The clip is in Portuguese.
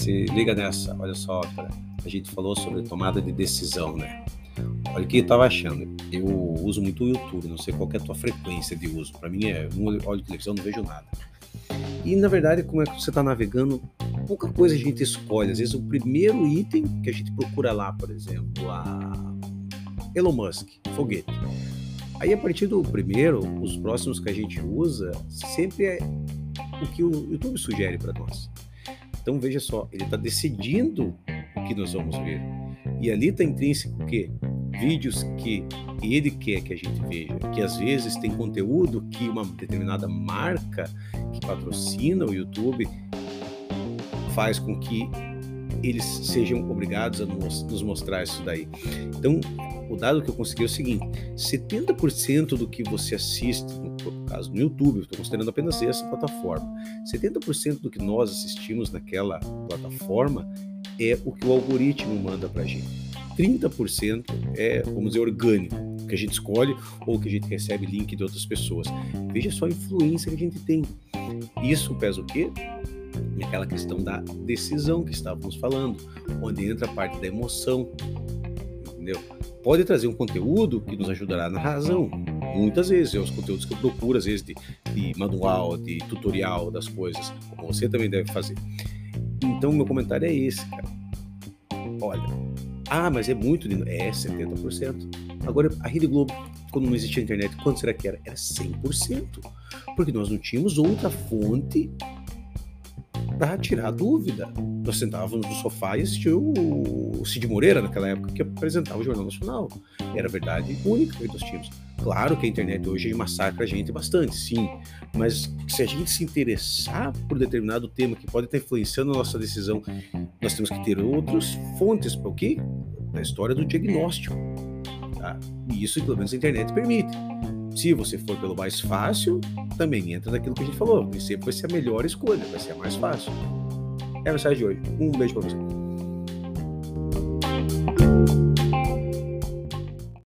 se liga nessa. Olha só, cara. A gente falou sobre tomada de decisão, né? Olha o que eu estava achando. Eu uso muito o YouTube, não sei qual é a tua frequência de uso. Para mim é, não olho televisão, não vejo nada. E na verdade, como é que você está navegando, pouca coisa a gente escolhe. Às vezes o primeiro item que a gente procura lá, por exemplo, a Elon Musk, foguete. Aí a partir do primeiro, os próximos que a gente usa, sempre é o que o YouTube sugere para nós. Então veja só, ele está decidindo o que nós vamos ver. E ali está intrínseco o quê? Vídeos que ele quer que a gente veja, que às vezes tem conteúdo que uma determinada marca que patrocina o YouTube faz com que eles sejam obrigados a nos, mostrar isso daí. Então, o dado que eu consegui é o seguinte: 70% do que você assiste, no caso no YouTube, estou considerando apenas essa plataforma, 70% do que nós assistimos naquela plataforma é o que o algoritmo manda para a gente. 30% é, vamos dizer, orgânico, que a gente escolhe ou que a gente recebe link de outras pessoas. Veja só a influência que a gente tem. Isso pesa o quê? Aquela questão da decisão que estávamos falando, onde entra a parte da emoção, entendeu? Pode trazer um conteúdo que nos ajudará na razão, muitas vezes, é os conteúdos que eu procuro, às vezes de, de manual, de tutorial das coisas, como você também deve fazer. Então, meu comentário é esse, cara. Olha, ah, mas é muito. É 70%. Agora, a Rede Globo, quando não existia internet, quanto será que era? Era 100%. Porque nós não tínhamos outra fonte para tirar dúvida. Nós sentávamos no sofá e assistíamos o Cid Moreira, naquela época, que apresentava o Jornal Nacional. Era verdade única que nós tínhamos. Claro que a internet hoje massacra a gente bastante, sim, mas se a gente se interessar por determinado tema que pode estar influenciando a nossa decisão, nós temos que ter outras fontes para o quê? Na história do diagnóstico. Tá? E isso, pelo menos, a internet permite. Se você for pelo mais fácil, também entra naquilo que a gente falou. E sempre vai ser a melhor escolha, vai ser a mais fácil. É a mensagem de hoje. Um beijo para você.